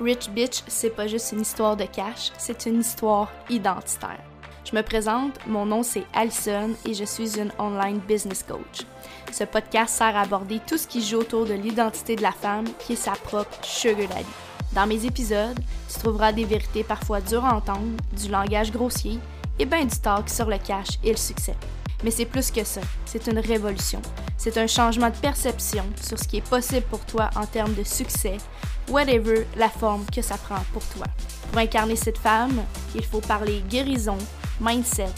Rich Bitch, c'est pas juste une histoire de cash, c'est une histoire identitaire. Je me présente, mon nom c'est Alison et je suis une online business coach. Ce podcast sert à aborder tout ce qui joue autour de l'identité de la femme qui est sa propre sugar daddy. Dans mes épisodes, tu trouveras des vérités parfois dures à entendre, du langage grossier et bien du talk sur le cash et le succès. Mais c'est plus que ça, c'est une révolution. C'est un changement de perception sur ce qui est possible pour toi en termes de succès, whatever la forme que ça prend pour toi. Pour incarner cette femme, il faut parler guérison, mindset,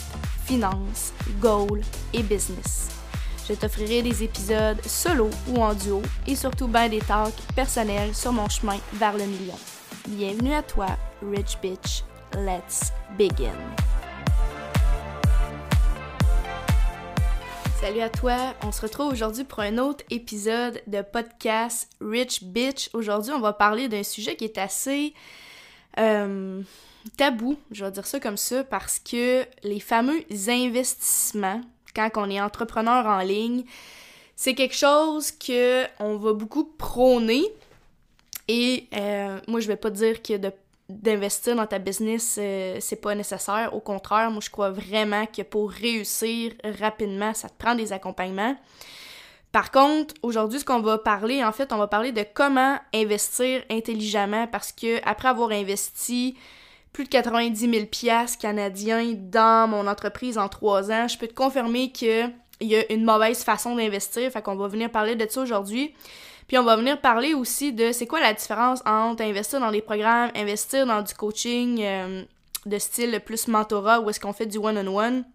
finance, goal et business. Je t'offrirai des épisodes solo ou en duo et surtout bien des talks personnels sur mon chemin vers le million. Bienvenue à toi, Rich Bitch. Let's begin. Salut à toi, on se retrouve aujourd'hui pour un autre épisode de podcast Rich Bitch. Aujourd'hui, on va parler d'un sujet qui est assez euh, tabou, je vais dire ça comme ça, parce que les fameux investissements, quand on est entrepreneur en ligne, c'est quelque chose que on va beaucoup prôner. Et euh, moi, je vais pas dire que de d'investir dans ta business, euh, c'est pas nécessaire. Au contraire, moi, je crois vraiment que pour réussir rapidement, ça te prend des accompagnements. Par contre, aujourd'hui, ce qu'on va parler, en fait, on va parler de comment investir intelligemment parce que après avoir investi plus de 90 000 pièces canadiens dans mon entreprise en trois ans, je peux te confirmer qu'il y a une mauvaise façon d'investir. Fait qu'on va venir parler de ça aujourd'hui. Puis on va venir parler aussi de c'est quoi la différence entre investir dans des programmes, investir dans du coaching euh, de style plus mentorat ou est-ce qu'on fait du one-on-one.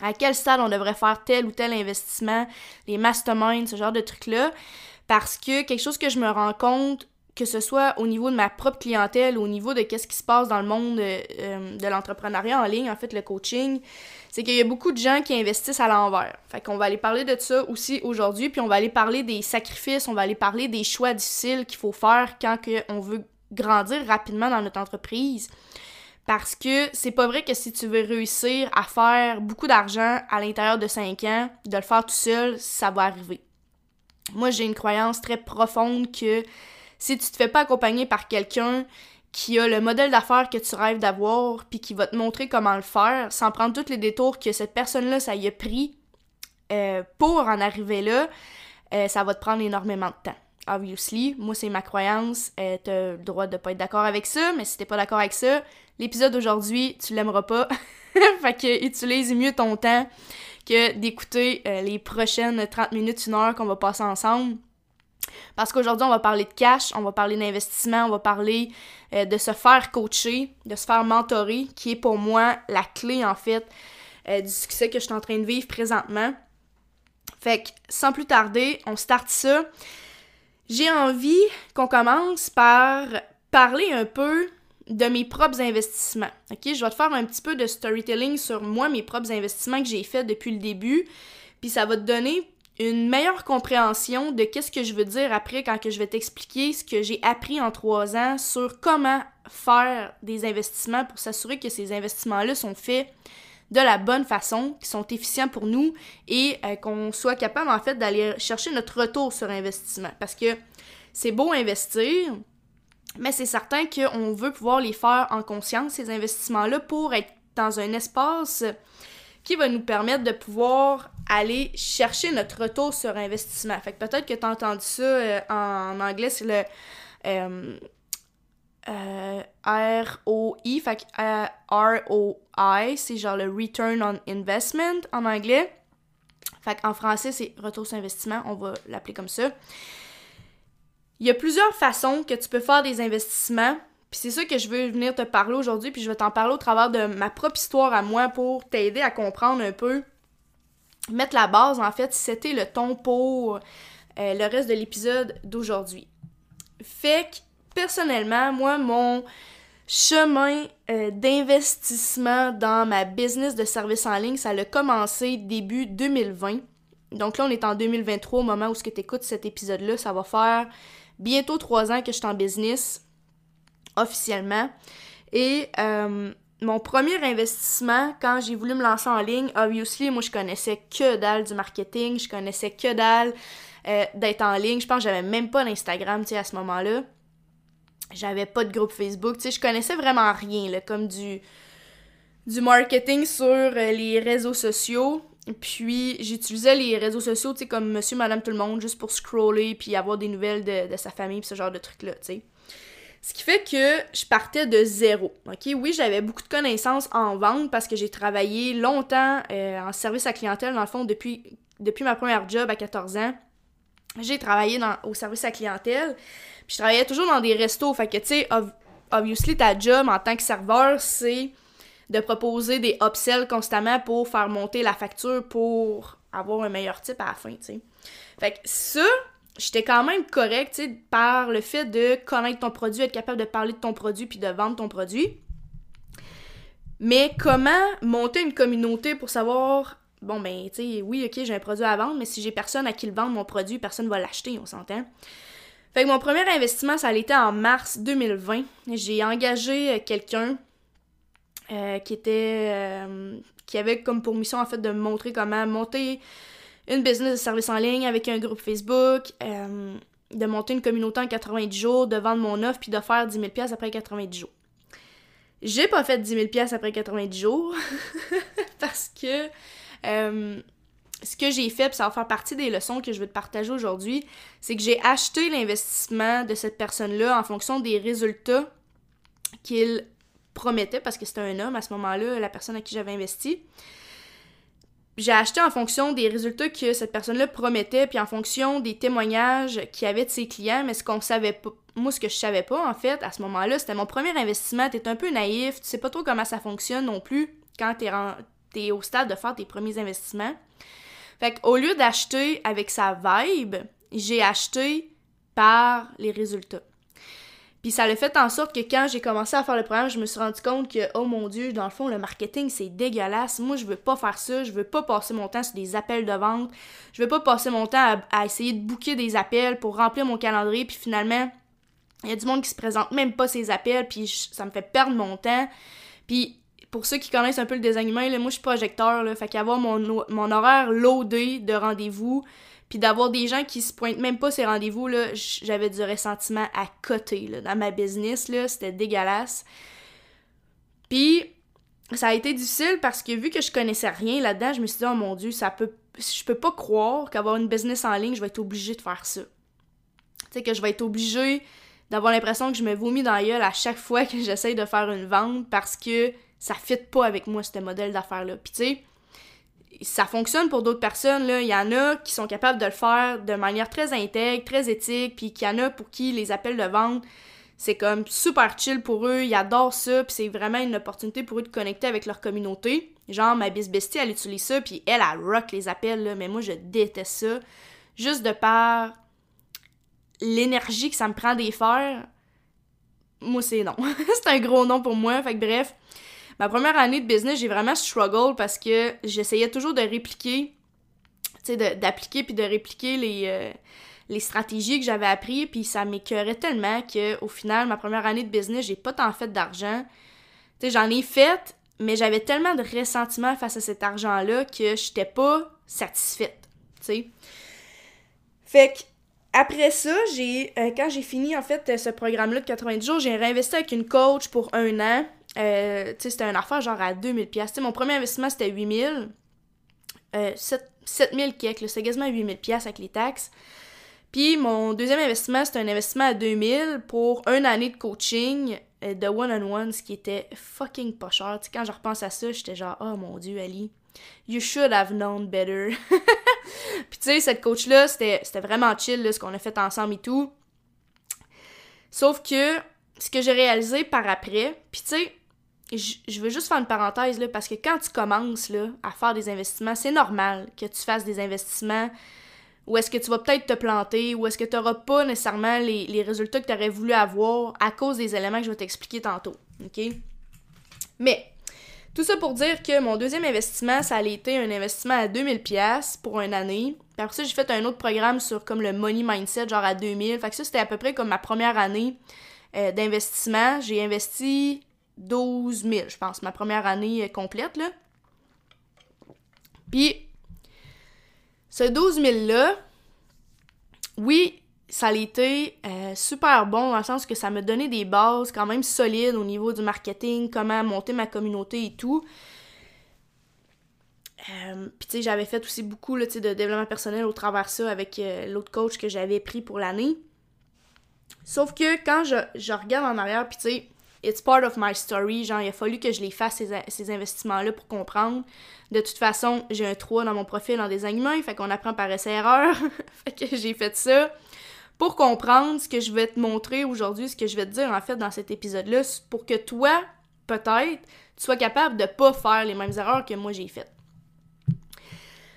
À quel stade on devrait faire tel ou tel investissement, les masterminds, ce genre de trucs-là. Parce que quelque chose que je me rends compte, que ce soit au niveau de ma propre clientèle, au niveau de qu'est-ce qui se passe dans le monde euh, euh, de l'entrepreneuriat en ligne, en fait, le coaching, c'est qu'il y a beaucoup de gens qui investissent à l'envers. Fait qu'on va aller parler de ça aussi aujourd'hui, puis on va aller parler des sacrifices, on va aller parler des choix difficiles qu'il faut faire quand on veut grandir rapidement dans notre entreprise. Parce que c'est pas vrai que si tu veux réussir à faire beaucoup d'argent à l'intérieur de 5 ans, de le faire tout seul, ça va arriver. Moi, j'ai une croyance très profonde que si tu te fais pas accompagner par quelqu'un qui a le modèle d'affaires que tu rêves d'avoir, puis qui va te montrer comment le faire, sans prendre tous les détours que cette personne-là, ça y a pris euh, pour en arriver là, euh, ça va te prendre énormément de temps. Obviously, moi c'est ma croyance, euh, t'as le droit de pas être d'accord avec ça, mais si t'es pas d'accord avec ça, l'épisode d'aujourd'hui, tu l'aimeras pas. fait que utilise mieux ton temps que d'écouter les prochaines 30 minutes, une heure qu'on va passer ensemble. Parce qu'aujourd'hui, on va parler de cash, on va parler d'investissement, on va parler euh, de se faire coacher, de se faire mentorer, qui est pour moi la clé, en fait, euh, du succès que je suis en train de vivre présentement. Fait que, sans plus tarder, on start ça. J'ai envie qu'on commence par parler un peu de mes propres investissements. OK, je vais te faire un petit peu de storytelling sur moi, mes propres investissements que j'ai fait depuis le début, puis ça va te donner une meilleure compréhension de qu'est-ce que je veux dire après quand je vais t'expliquer ce que j'ai appris en trois ans sur comment faire des investissements pour s'assurer que ces investissements-là sont faits de la bonne façon, qui sont efficients pour nous et euh, qu'on soit capable en fait d'aller chercher notre retour sur investissement. Parce que c'est beau investir, mais c'est certain qu'on veut pouvoir les faire en conscience, ces investissements-là, pour être dans un espace qui va nous permettre de pouvoir aller chercher notre retour sur investissement. Fait que peut-être que tu as entendu ça euh, en anglais, c'est le euh, euh, ROI, fait que ROI, c'est genre le Return on Investment en anglais. Fait qu'en français, c'est retour sur investissement, on va l'appeler comme ça. Il y a plusieurs façons que tu peux faire des investissements puis c'est ça que je veux venir te parler aujourd'hui, puis je vais t'en parler au travers de ma propre histoire à moi pour t'aider à comprendre un peu, mettre la base en fait, c'était le ton pour euh, le reste de l'épisode d'aujourd'hui. Fait que personnellement, moi, mon chemin euh, d'investissement dans ma business de service en ligne, ça a commencé début 2020. Donc là, on est en 2023 au moment où tu écoutes cet épisode-là. Ça va faire bientôt trois ans que je suis en business officiellement. Et euh, mon premier investissement, quand j'ai voulu me lancer en ligne, obviously, moi je connaissais que dalle du marketing, je connaissais que dalle euh, d'être en ligne. Je pense que j'avais même pas d'Instagram, tu sais, à ce moment-là. J'avais pas de groupe Facebook. Tu sais, je connaissais vraiment rien, là, comme du, du marketing sur euh, les réseaux sociaux. Puis j'utilisais les réseaux sociaux, tu sais, comme monsieur, madame, tout le monde, juste pour scroller, puis avoir des nouvelles de, de sa famille, puis ce genre de trucs-là, tu sais. Ce qui fait que je partais de zéro. Oui, j'avais beaucoup de connaissances en vente parce que j'ai travaillé longtemps euh, en service à clientèle, dans le fond, depuis, depuis ma première job à 14 ans. J'ai travaillé dans, au service à clientèle. Puis je travaillais toujours dans des restos. Fait que, tu sais, obviously, ta job en tant que serveur, c'est de proposer des upsells constamment pour faire monter la facture pour avoir un meilleur type à la fin, tu sais. Fait que ça, j'étais quand même correct, tu sais, par le fait de connaître ton produit, être capable de parler de ton produit puis de vendre ton produit. Mais comment monter une communauté pour savoir, bon, ben, tu sais, oui, ok, j'ai un produit à vendre, mais si j'ai personne à qui le vendre mon produit, personne va l'acheter, on s'entend. Fait que mon premier investissement, ça été en mars 2020. J'ai engagé euh, quelqu'un euh, qui était. Euh, qui avait comme pour mission, en fait, de me montrer comment monter une business de service en ligne avec un groupe Facebook, euh, de monter une communauté en 90 jours, de vendre mon offre, puis de faire 10 000 après 90 jours. J'ai pas fait 10 000 après 90 jours parce que euh, ce que j'ai fait, puis ça va faire partie des leçons que je vais te partager aujourd'hui, c'est que j'ai acheté l'investissement de cette personne-là en fonction des résultats qu'il promettait, parce que c'était un homme à ce moment-là, la personne à qui j'avais investi j'ai acheté en fonction des résultats que cette personne-là promettait, puis en fonction des témoignages qu'il y avait de ses clients, mais ce qu'on savait pas, moi ce que je savais pas en fait à ce moment-là, c'était mon premier investissement, t'es un peu naïf, tu sais pas trop comment ça fonctionne non plus quand t'es, es au stade de faire tes premiers investissements. Fait qu'au lieu d'acheter avec sa vibe, j'ai acheté par les résultats. Puis ça l'a fait en sorte que quand j'ai commencé à faire le programme, je me suis rendu compte que, oh mon Dieu, dans le fond, le marketing, c'est dégueulasse. Moi, je veux pas faire ça. Je veux pas passer mon temps sur des appels de vente. Je veux pas passer mon temps à, essayer de booker des appels pour remplir mon calendrier. Puis finalement, il y a du monde qui se présente même pas ces appels. Puis ça me fait perdre mon temps. Puis pour ceux qui connaissent un peu le design là, moi, je suis projecteur. Là, fait qu'avoir mon, mon horaire loadé de rendez-vous puis d'avoir des gens qui se pointent même pas ces rendez-vous, là, j'avais du ressentiment à côté, là, dans ma business, là, c'était dégueulasse. Puis, ça a été difficile parce que vu que je connaissais rien là-dedans, je me suis dit, oh mon dieu, ça peut, je peux pas croire qu'avoir une business en ligne, je vais être obligée de faire ça. Tu sais, que je vais être obligée d'avoir l'impression que je me vomis dans la gueule à chaque fois que j'essaye de faire une vente parce que ça fit pas avec moi, ce modèle d'affaires-là. Puis tu sais, ça fonctionne pour d'autres personnes. Là. Il y en a qui sont capables de le faire de manière très intègre, très éthique, puis qu'il y en a pour qui les appels de vente, c'est comme super chill pour eux, ils adorent ça, puis c'est vraiment une opportunité pour eux de connecter avec leur communauté. Genre, ma bis bestie, elle utilise ça, puis elle, elle rock les appels, là, mais moi, je déteste ça. Juste de par l'énergie que ça me prend d'y faire, moi, c'est non. c'est un gros non pour moi, fait que bref ma première année de business, j'ai vraiment struggle parce que j'essayais toujours de répliquer, tu d'appliquer puis de répliquer les, euh, stratégies que j'avais appris, puis ça m'écœurait tellement que au final, ma première année de business, j'ai pas tant fait d'argent. Tu j'en ai fait, mais j'avais tellement de ressentiment face à cet argent-là que j'étais pas satisfaite, tu. Fait que après ça, j'ai euh, quand j'ai fini en fait ce programme-là de 90 jours, j'ai réinvesti avec une coach pour un an. Euh, tu sais, c'était une affaire genre à 2000 pièces. mon premier investissement c'était 8000 euh, 7, 7000 kek, c'est quasiment 8000 pièces avec les taxes. Puis mon deuxième investissement, c'était un investissement à 2000 pour une année de coaching euh, de one-on-one, ce qui était fucking pas cher. sais, quand je repense à ça, j'étais genre, oh mon dieu, Ali, you should have known better. Puis tu sais, cette coach-là, c'était vraiment chill, là, ce qu'on a fait ensemble et tout. Sauf que, ce que j'ai réalisé par après, puis tu sais, je veux juste faire une parenthèse parce que quand tu commences à faire des investissements, c'est normal que tu fasses des investissements où est-ce que tu vas peut-être te planter, ou est-ce que tu n'auras pas nécessairement les, résultats que tu aurais voulu avoir à cause des éléments que je vais t'expliquer tantôt. Mais, tout ça pour dire que mon deuxième investissement, ça a été un investissement à 2000$ pour une année. Puis après ça, j'ai fait un autre programme sur comme le money mindset, genre à 2000. Fait que ça, c'était à peu près comme ma première année euh, d'investissement. J'ai investi 12 000, je pense, ma première année complète, là. Puis, ce 12 000-là, oui, ça a été euh, super bon dans le sens que ça m'a donné des bases quand même solides au niveau du marketing, comment monter ma communauté et tout. Euh, puis tu sais, j'avais fait aussi beaucoup de développement personnel au travers ça avec euh, l'autre coach que j'avais pris pour l'année. Sauf que quand je, je regarde en arrière, puis tu sais, it's part of my story, genre il a fallu que je les fasse ces, ces investissements-là pour comprendre. De toute façon, j'ai un 3 dans mon profil en design humain, fait qu'on apprend par essai-erreur. fait que j'ai fait ça pour comprendre ce que je vais te montrer aujourd'hui, ce que je vais te dire en fait dans cet épisode-là, pour que toi, peut-être, tu sois capable de pas faire les mêmes erreurs que moi j'ai faites.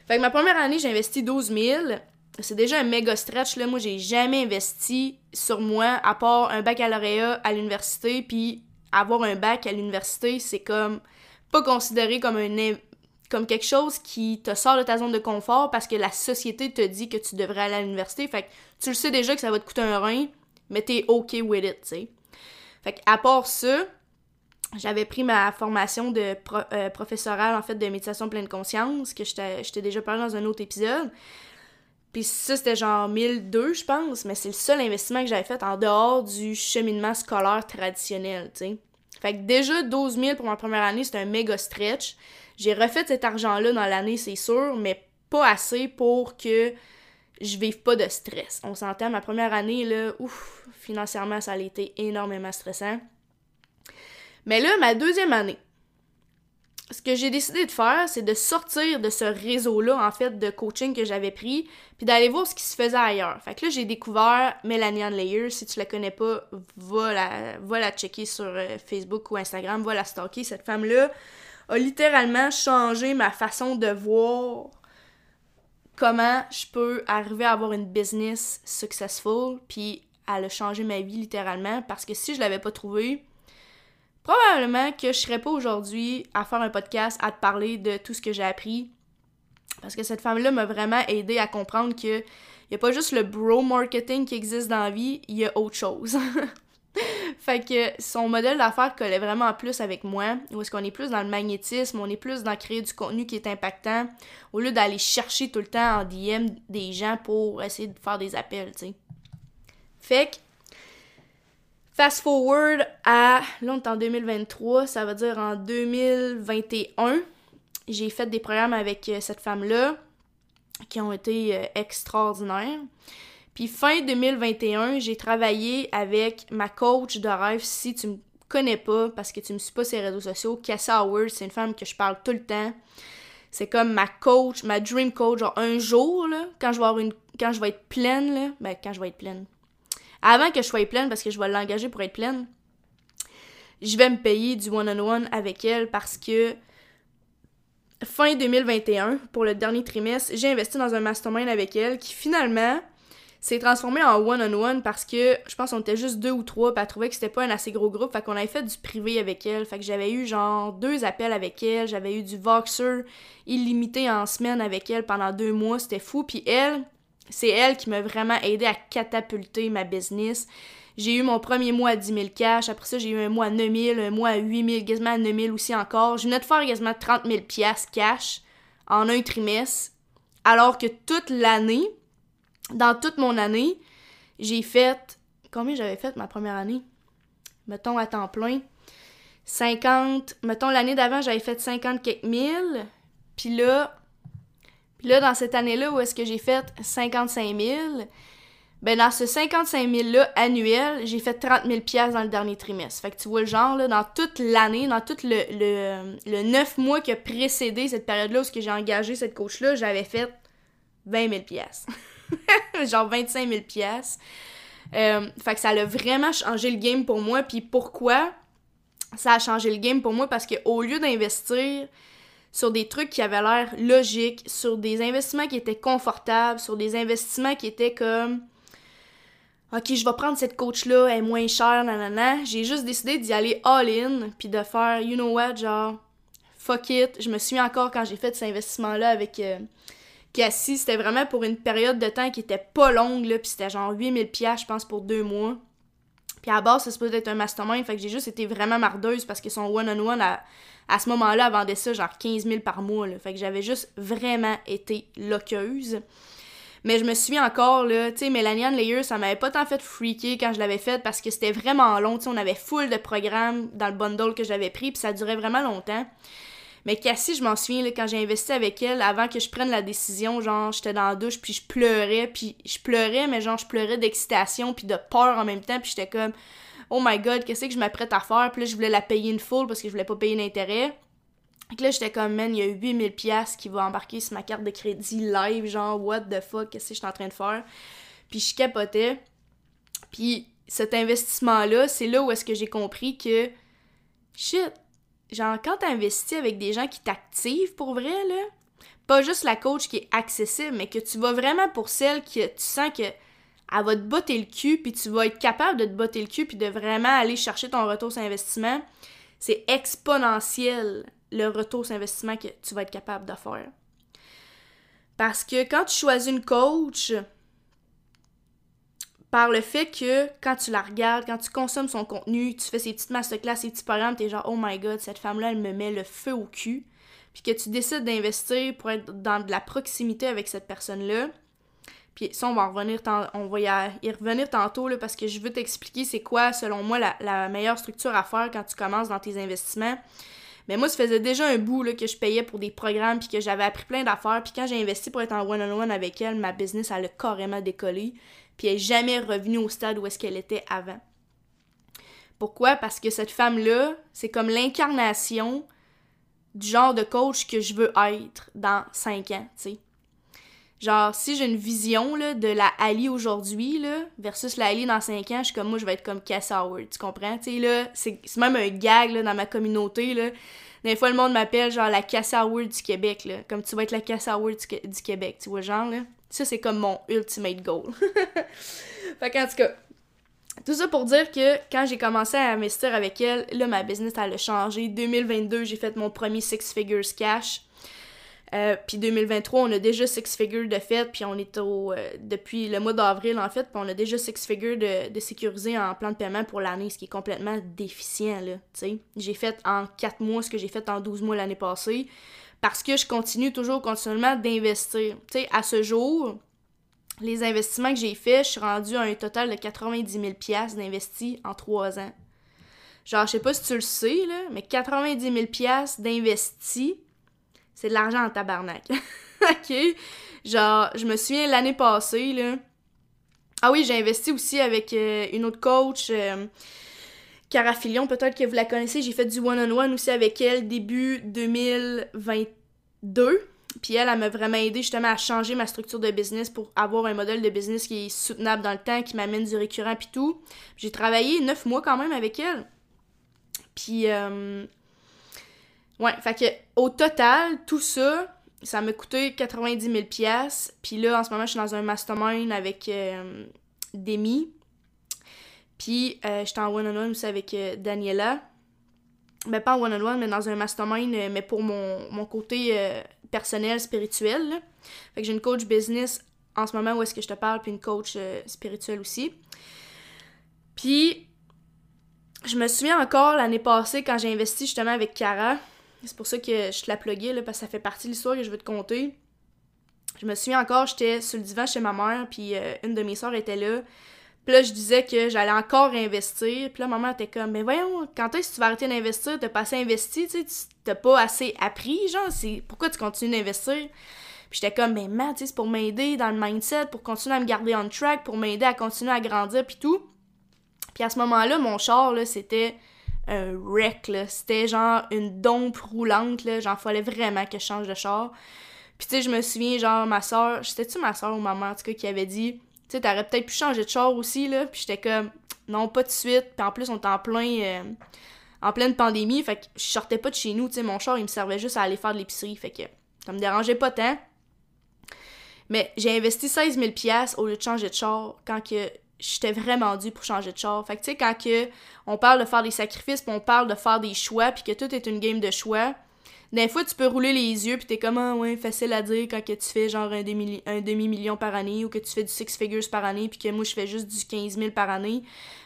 Fait que ma première année, j'ai investi 12 000. C'est déjà un méga stretch, là. Moi, j'ai jamais investi sur moi, à part un baccalauréat à l'université, puis avoir un bac à l'université, c'est comme pas considéré comme un comme quelque chose qui te sort de ta zone de confort parce que la société te dit que tu devrais aller à l'université. Fait que tu le sais déjà que ça va te coûter un rein, mais t'es OK with it, tu sais. Fait que à part ça, j'avais pris ma formation de euh, professorale en fait de méditation pleine conscience que je t'ai déjà parlé dans un autre épisode. Puis ça c'était genre 1002 je pense, mais c'est le seul investissement que j'avais fait en dehors du cheminement scolaire traditionnel, tu sais. Fait que déjà 12 000 pour ma première année, c'était un méga stretch. J'ai refait cet argent-là dans l'année, c'est sûr, mais pas assez pour que je vive pas de stress. On s'entend, ma première année, là, ouf, financièrement, ça a été énormément stressant. Mais là, ma deuxième année, ce que j'ai décidé de faire, c'est de sortir de ce réseau-là, en fait, de coaching que j'avais pris, puis d'aller voir ce qui se faisait ailleurs. Fait que là, j'ai découvert Melanie Ann Layers. Si tu la connais pas, va la, va checker sur euh, Facebook ou Instagram, va la stalker. Cette femme-là a littéralement changé ma façon de voir comment je peux arriver à avoir une business successful, puis elle a changé ma vie littéralement, parce que si je l'avais pas trouvé, probablement que je serais pas aujourd'hui à faire un podcast, à te parler de tout ce que j'ai appris. Parce que cette femme-là m'a vraiment aidé à comprendre que il a pas juste le bro marketing qui existe dans la vie, il y a autre chose. fait que son modèle d'affaires collait vraiment plus avec moi, où est-ce qu'on est plus dans le magnétisme, on est plus dans créer du contenu qui est impactant, au lieu d'aller chercher tout le temps en DM des gens pour essayer de faire des appels, tu sais. Fait que Fast forward à, là on est en 2023, ça veut dire en 2021, j'ai fait des programmes avec euh, cette femme-là qui ont été euh, extraordinaires. Puis fin 2021, j'ai travaillé avec ma coach de rêve, si tu me connais pas, parce que tu me suis pas sur les réseaux sociaux, Cassie Howard, c'est une femme que je parle tout le temps. C'est comme ma coach, ma dream coach, genre un jour, là, quand je vais avoir une. Quand je vais être pleine, là, ben quand je vais être pleine avant que je sois pleine, parce que je vais l'engager pour être pleine, je vais me payer du one-on-one avec elle parce que fin 2021, pour le dernier trimestre, j'ai investi dans un mastermind avec elle qui finalement s'est transformé en one-on-one parce que je pense qu'on était juste deux ou trois, puis elle trouvait que c'était pas un assez gros groupe, fait qu'on avait fait du privé avec elle, fait que j'avais eu genre deux appels avec elle, j'avais eu du Voxer illimité en semaine avec elle pendant deux mois, c'était fou, puis elle, c'est elle qui m'a vraiment aidé à catapulter ma business. J'ai eu mon premier mois à 10 000 cash. Après ça, j'ai eu un mois à 9 000, un mois à 8 000, quasiment à 9 000 aussi encore. Je venais de faire quasiment 30 000 cash en un trimestre. Alors que toute l'année, dans toute mon année, j'ai fait... Combien j'avais fait ma première année? Mettons à temps plein. 50... Mettons l'année d'avant, j'avais fait 50 quelques mille. Puis là, puis là, dans cette année-là, où est-ce que j'ai fait 55 000, ben dans ce 55 000-là annuel, j'ai fait 30 000 dans le dernier trimestre. Fait que tu vois le genre, là, dans toute l'année, dans tout le, le, le 9 mois qui a précédé cette période-là où j'ai engagé cette coach-là, j'avais fait 20 000 Genre 25 000 euh, Fait que ça a vraiment changé le game pour moi. Puis pourquoi ça a changé le game pour moi? Parce qu'au lieu d'investir sur des trucs qui avaient l'air logiques, sur des investissements qui étaient confortables, sur des investissements qui étaient comme OK, je vais prendre cette coach-là, elle est moins chère, nanana. J'ai juste décidé d'y aller all-in, puis de faire, you know what, genre, fuck it. Je me suis encore quand j'ai fait cet investissement-là avec euh, Cassie. C'était vraiment pour une période de temps qui était pas longue, là, puis c'était genre 8000$, je pense, pour deux mois. À la base, se peut être un mastermind, fait que j'ai juste été vraiment mardeuse parce que son one-on-one a à ce moment-là, vendait ça genre 15 000 par mois. Là. Fait que j'avais juste vraiment été loqueuse. Mais je me souviens encore, là, tu sais, Melanie Layer, ça m'avait pas tant fait freaker quand je l'avais faite parce que c'était vraiment long, tu sais, on avait full de programmes dans le bundle que j'avais pris, puis ça durait vraiment longtemps. Mais Cassie, je m'en souviens, quand j'ai investi avec elle, avant que je prenne la décision, genre, j'étais dans la douche, puis je pleurais, puis je pleurais, mais genre, je pleurais d'excitation, puis de peur en même temps, puis j'étais comme, oh my god, qu'est-ce que je m'apprête à faire? Puis là, je voulais la payer une full parce que je voulais pas payer d'intérêt. Donc là, j'étais comme, man, il y a 8000 pièces qui vont embarquer sur ma carte de crédit live, genre, what the fuck, qu'est-ce que je suis en train de faire? Puis je capotais. Puis cet investissement-là, c'est là où est-ce que j'ai compris que, shit, genre, quand t'investis avec des gens qui t'activent pour vrai, là, pas juste la coach qui est accessible, mais que tu vas vraiment pour celle que tu sens que elle va te botter le cul, puis tu vas être capable de te botter le cul, puis de vraiment aller chercher ton retour sur investissement, c'est exponentiel le retour sur investissement que tu vas être capable de faire. Parce que quand tu choisis une coach, par le fait que quand tu la regardes, quand tu consommes son contenu, tu fais ses petites masterclass, ses petits programmes, t'es genre, oh my god, cette femme-là, elle me met le feu au cul. Puis que tu décides d'investir pour être dans de la proximité avec cette personne-là. Puis ça, on va, revenir on va y, revenir tantôt là, parce que je veux t'expliquer c'est quoi, selon moi, la, meilleure structure à faire quand tu commences dans tes investissements. Mais moi, ça faisait déjà un bout que je payais pour des programmes, puis que j'avais appris plein d'affaires. Puis quand j'ai investi pour être en one-on-one avec elle, ma business, elle a carrément décollé. Puis elle n'est jamais revenue au stade où est-ce qu'elle était avant. Pourquoi? Parce que cette femme-là, c'est comme l'incarnation du genre de coach que je veux être dans 5 ans, tu sais. Genre, si j'ai une vision là, de la Ali aujourd'hui versus la Ali dans 5 ans, je suis comme moi, je vais être comme Cass Howard, tu comprends? Tu sais, là, c'est même un gag là, dans ma communauté. Là. Des fois, le monde m'appelle genre la Cass Howard du Québec, là. Comme tu vas être la Cass Howard du, Québec, tu vois, genre, là. Ça, c'est comme mon ultimate goal. fait qu'en tout cas, tout ça pour dire que quand j'ai commencé à investir avec elle, là, ma business, elle a changé. 2022, j'ai fait mon premier six figures cash. Euh, puis 2023, on a déjà six figures de fait, puis on est au. Euh, depuis le mois d'avril, en fait, puis on a déjà six figures de, de sécurisé en plan de paiement pour l'année, ce qui est complètement déficient, là. J'ai fait en 4 mois ce que j'ai fait en 12 mois l'année passée, parce que je continue toujours continuellement d'investir. Tu sais, à ce jour, les investissements que j'ai faits, je suis rendue à un total de 90 000 d'investis en 3 ans. Genre, je sais pas si tu le sais, là, mais 90 000 d'investis c'est de l'argent en tabarnak. ok? Genre, je me souviens l'année passée, là. Ah oui, j'ai investi aussi avec euh, une autre coach, euh, Cara Filion, peut-être que vous la connaissez. J'ai fait du one-on-one aussi avec elle début 2022. Puis elle, elle m'a vraiment aidé justement à changer ma structure de business pour avoir un modèle de business qui est soutenable dans le temps, qui m'amène du récurrent puis tout. J'ai travaillé neuf mois quand même avec elle. Puis euh, Ouais, fait que au total, tout ça, ça m'a coûté 90 000 Puis là, en ce moment, je suis dans un mastermind avec euh, Demi. Puis euh, j'étais en one-on-one aussi avec euh, Daniela. Ben, pas en one-on-one, mais dans un mastermind, euh, mais pour mon, mon côté personnel, spirituel. Fait que j'ai une coach business en ce moment où est-ce que je te parle, puis une coach spirituelle aussi. Puis, je me souviens encore l'année passée quand j'ai investi justement avec Cara. C'est pour ça que je te la pluguais, là, parce que ça fait partie de l'histoire que je veux te conter. Je me souviens encore, j'étais sur le divan chez ma mère, puis une de mes soeurs était là. Puis là, je disais que j'allais encore investir. Puis là, maman était comme, mais voyons, quand est-ce que tu vas arrêter d'investir? T'as pas assez investi, tu sais, t'as pas assez appris, genre, c'est pourquoi tu continues d'investir? Puis j'étais comme, mais man, tu sais, c'est pour m'aider dans le mindset, pour continuer à me garder on track, pour m'aider à continuer à grandir, puis tout. Puis à ce moment-là, mon char, là, c'était un wreck, là. C'était genre une dompe roulante, là. Genre, fallait vraiment que je change de char. Puis, tu sais, je me souviens, genre, ma soeur, c'était-tu ma soeur ou maman, en tout cas, qui avait dit, tu sais, t'aurais peut-être pu changer de char aussi, là. Puis, j'étais comme, non, pas de suite. Puis, en plus, on était en plein. Euh, en pleine pandémie, fait que je sortais pas de chez nous, tu sais, mon char, il me servait juste à aller faire de l'épicerie, fait que ça me dérangeait pas tant. Mais j'ai investi 16 000 au lieu de changer de char quand que j'étais vraiment dû pour changer de char. Fait que tu sais, quand que on parle de faire des sacrifices, puis on parle de faire des choix, puis que tout est une game de choix, des fois tu peux rouler les yeux, puis t'es comme, ah ouais, facile à dire quand que tu fais genre un, demi, un demi-million par année, ou que tu fais du six figures par année, puis que moi je fais juste du 15 000 par année.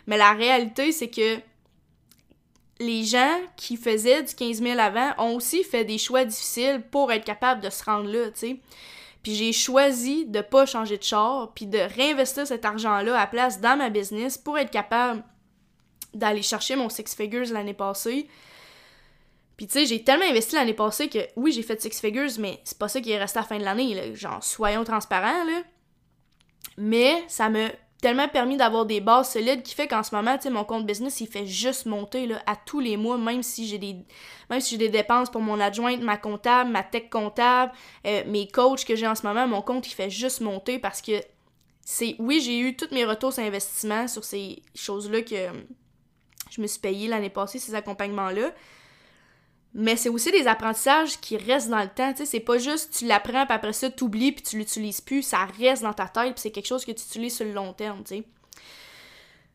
Mais la réalité, c'est que les gens qui faisaient du 15 000 avant ont aussi fait des choix difficiles pour être capables de se rendre là, tu sais. Puis j'ai choisi de pas changer de char, puis de réinvestir cet argent-là à place dans ma business pour être capable d'aller chercher mon six figures l'année passée. Puis tu sais, j'ai tellement investi l'année passée que oui, j'ai fait six figures, mais c'est pas ça qui est resté à la fin de l'année, genre soyons transparents là. Mais ça m'a tellement permis d'avoir des bases solides qui fait qu'en ce moment, tu sais, mon compte business, il fait juste monter là, à tous les mois, même si j'ai des même si j'ai des dépenses pour mon adjointe, ma comptable, ma tech comptable, euh, mes coachs que j'ai en ce moment, mon compte, il fait juste monter parce que c'est oui, j'ai eu tous mes retours sur sur ces choses-là que je me suis payé l'année passée, ces accompagnements-là. Mais c'est aussi des apprentissages qui restent dans le temps, tu sais, c'est pas juste tu l'apprends puis après ça tu oublies puis tu l'utilises plus, ça reste dans ta tête puis c'est quelque chose que tu utilises sur le long terme, tu sais.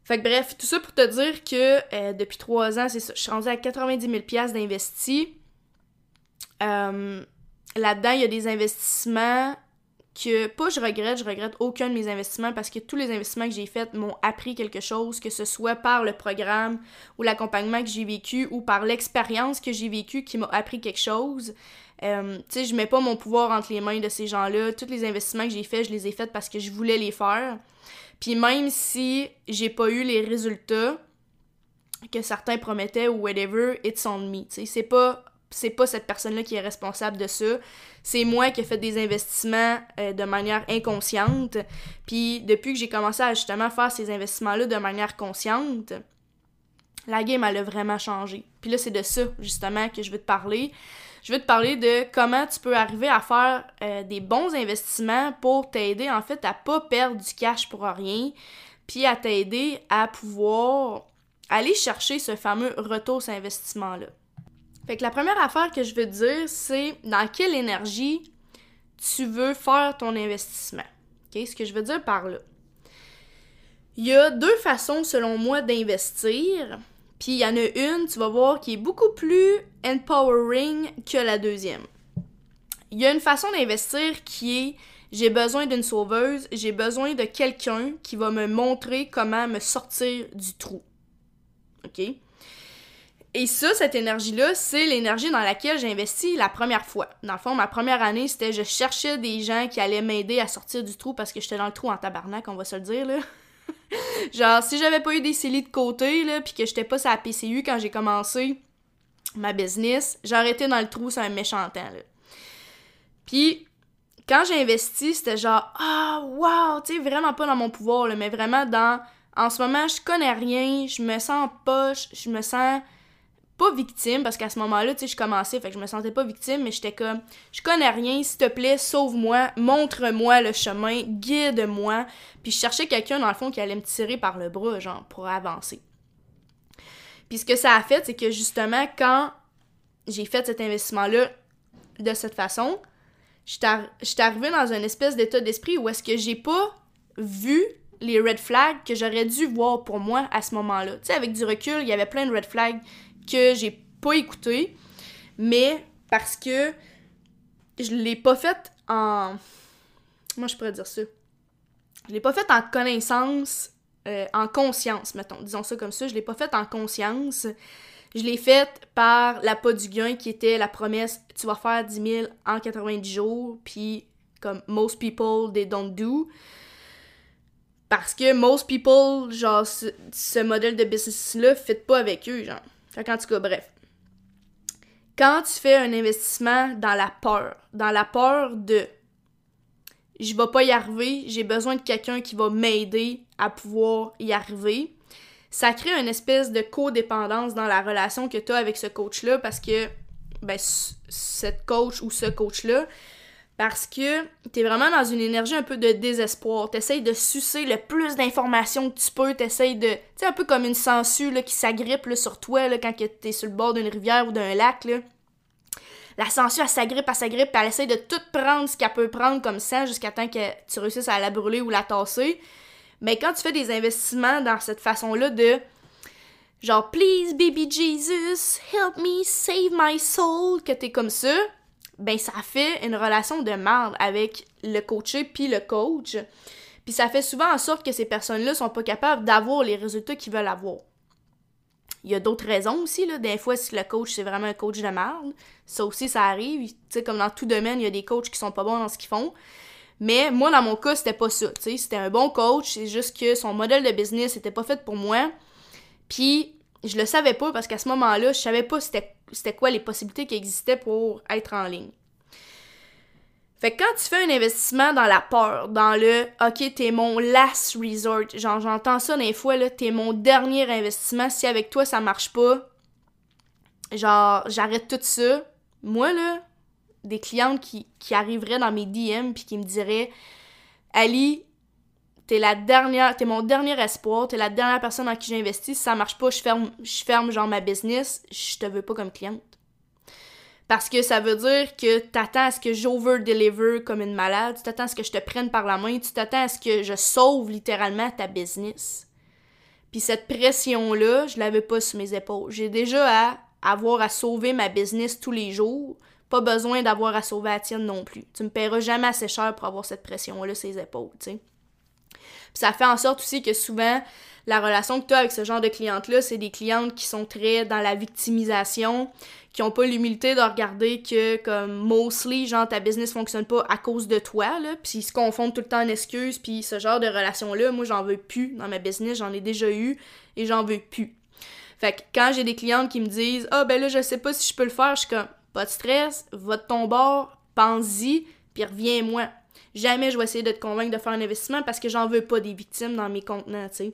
Fait que bref, tout ça pour te dire que euh, depuis trois ans, c'est ça, je suis rendue à 90 000 d'investis. Euh, là-dedans, il y a des investissements que, pas je regrette, je regrette aucun de mes investissements parce que tous les investissements que j'ai faits m'ont appris quelque chose, que ce soit par le programme ou l'accompagnement que j'ai vécu ou par l'expérience que j'ai vécue qui m'a appris quelque chose. Euh, tu sais, je mets pas mon pouvoir entre les mains de ces gens-là. Tous les investissements que j'ai faits, je les ai faits parce que je voulais les faire. Puis même si j'ai pas eu les résultats que certains promettaient ou whatever, it's on me. Tu sais, c'est pas c'est pas cette personne-là qui est responsable de ça. C'est moi qui ai fait des investissements euh, de manière inconsciente. Puis depuis que j'ai commencé à justement faire ces investissements-là de manière consciente, la game, elle a vraiment changé. Puis là, c'est de ça, justement, que je veux te parler. Je veux te parler de comment tu peux arriver à faire euh, des bons investissements pour t'aider, en fait, à pas perdre du cash pour rien, puis à t'aider à pouvoir aller chercher ce fameux retour sur investissement-là. Fait que la première affaire que je veux dire, c'est dans quelle énergie tu veux faire ton investissement. Ce que je veux dire par là. Il y a deux façons, selon moi, d'investir. Puis il y en a une, tu vas voir, qui est beaucoup plus empowering que la deuxième. Il y a une façon d'investir qui est j'ai besoin d'une sauveuse, j'ai besoin de quelqu'un qui va me montrer comment me sortir du trou. OK? Et ça, cette énergie-là, c'est l'énergie dans laquelle j'ai investi la première fois. Dans le fond, ma première année, c'était je cherchais des gens qui allaient m'aider à sortir du trou parce que j'étais dans le trou en tabarnak, on va se le dire, là. Genre, si j'avais pas eu des CELI de côté, là, pis que j'étais pas sur la PCU quand j'ai commencé ma business, j'aurais été dans le trou sur un méchant temps, là. Puis, quand j'ai investi, c'était genre, ah, wow, tu sais, vraiment pas dans mon pouvoir, là, mais vraiment dans, en ce moment, je connais rien, je me sens poche, je me sens pas victime parce qu'à ce moment-là, tu sais, je commençais, fait que je me sentais pas victime, mais j'étais comme, je connais rien, s'il te plaît, sauve-moi, montre-moi le chemin, guide-moi. Puis je cherchais quelqu'un, dans le fond, qui allait me tirer par le bras, genre, pour avancer. Puis ce que ça a fait, c'est que justement, quand j'ai fait cet investissement-là de cette façon, j'étais arrivée dans une espèce d'état d'esprit où est-ce que j'ai pas vu les red flags que j'aurais dû voir pour moi à ce moment-là. Tu sais, avec du recul, il y avait plein de red flags que j'ai pas écouté, mais parce que je l'ai pas fait en. Moi, je pourrais dire ça? Je l'ai pas fait en connaissance, euh, en conscience, mettons. Disons ça comme ça. Je l'ai pas fait en conscience. Je l'ai fait par la pas du gain qui était la promesse tu vas faire 10 000 en 90 jours, puis comme most people, they don't do. Parce que most people, genre, ce, ce modèle de business-là, fit pas avec eux, genre. Fait en tout cas, bref. Quand tu fais un investissement dans la peur, dans la peur de je vais pas y arriver, j'ai besoin de quelqu'un qui va m'aider à pouvoir y arriver, ça crée une espèce de codépendance dans la relation que tu as avec ce coach-là parce que ben, cette coach ou ce coach-là parce que t'es vraiment dans une énergie un peu de désespoir. T'essayes de sucer le plus d'informations que tu peux. T'essayes de... Tu sais, un peu comme une sangsue qui s'agrippe sur toi quand t'es sur le bord d'une rivière ou d'un lac. La sangsue, elle s'agrippe, elle s'agrippe, elle essaye de tout prendre ce qu'elle peut prendre comme ça jusqu'à temps que tu réussisses à la brûler ou la tasser. Mais quand tu fais des investissements dans cette façon-là de genre please baby Jesus help me save my soul que t'es comme ça ben ça fait une relation de merde avec le coaché puis le coach. Puis ça fait souvent en sorte que ces personnes-là sont pas capables d'avoir les résultats qu'ils veulent avoir. il y a d'autres raisons aussi, là. Des fois, si le coach, c'est vraiment un coach de merde, ça aussi, ça arrive. Tu comme dans tout domaine, il y a des coachs qui sont pas bons dans ce qu'ils font. Mais moi, dans mon cas, c'était pas ça. Tu c'était un bon coach, c'est juste que son modèle de business était pas fait pour moi. Puis, je le savais pas parce qu'à ce moment-là, je savais pas c'était quoi les possibilités qui existaient pour être en ligne. Fait que quand tu fais un investissement dans la peur, dans le OK, t'es mon last resort, genre j'entends ça des fois, t'es mon dernier investissement, si avec toi ça marche pas, genre j'arrête tout ça. Moi là, des clientes qui, qui arriveraient dans mes DM puis qui me diraient Ali, t'es la dernière, t'es mon dernier espoir, t'es la dernière personne en qui j'ai investi, si ça marche pas, je ferme, je genre ma business, je te veux pas comme cliente. Parce que ça veut dire que t'attends à ce que j'over-deliver comme une malade, tu t'attends à ce que je te prenne par la main, tu t'attends à ce que je sauve littéralement ta business. Puis cette pression-là, je l'avais pas sur mes épaules. J'ai déjà à avoir à sauver ma business tous les jours. Pas besoin d'avoir à sauver la tienne non plus. Tu me paieras jamais assez cher pour avoir cette pression-là sur les épaules, tu sais. Ça fait en sorte aussi que souvent, la relation que tu as avec ce genre de clientes-là, c'est des clientes qui sont très dans la victimisation, qui ont pas l'humilité de regarder que, comme, mostly, genre, ta business fonctionne pas à cause de toi, là, puis ils se confondent tout le temps en excuses, puis ce genre de relation-là, moi, j'en veux plus dans ma business, j'en ai déjà eu, et j'en veux plus. Fait que quand j'ai des clientes qui me disent « Ah, ben là, je sais pas si je peux le faire », je suis comme « Pas de stress, va de ton bord, pense-y, puis reviens-moi. » Jamais je vais essayer de te convaincre de faire un investissement parce que j'en veux pas des victimes dans mes contenants, tu sais.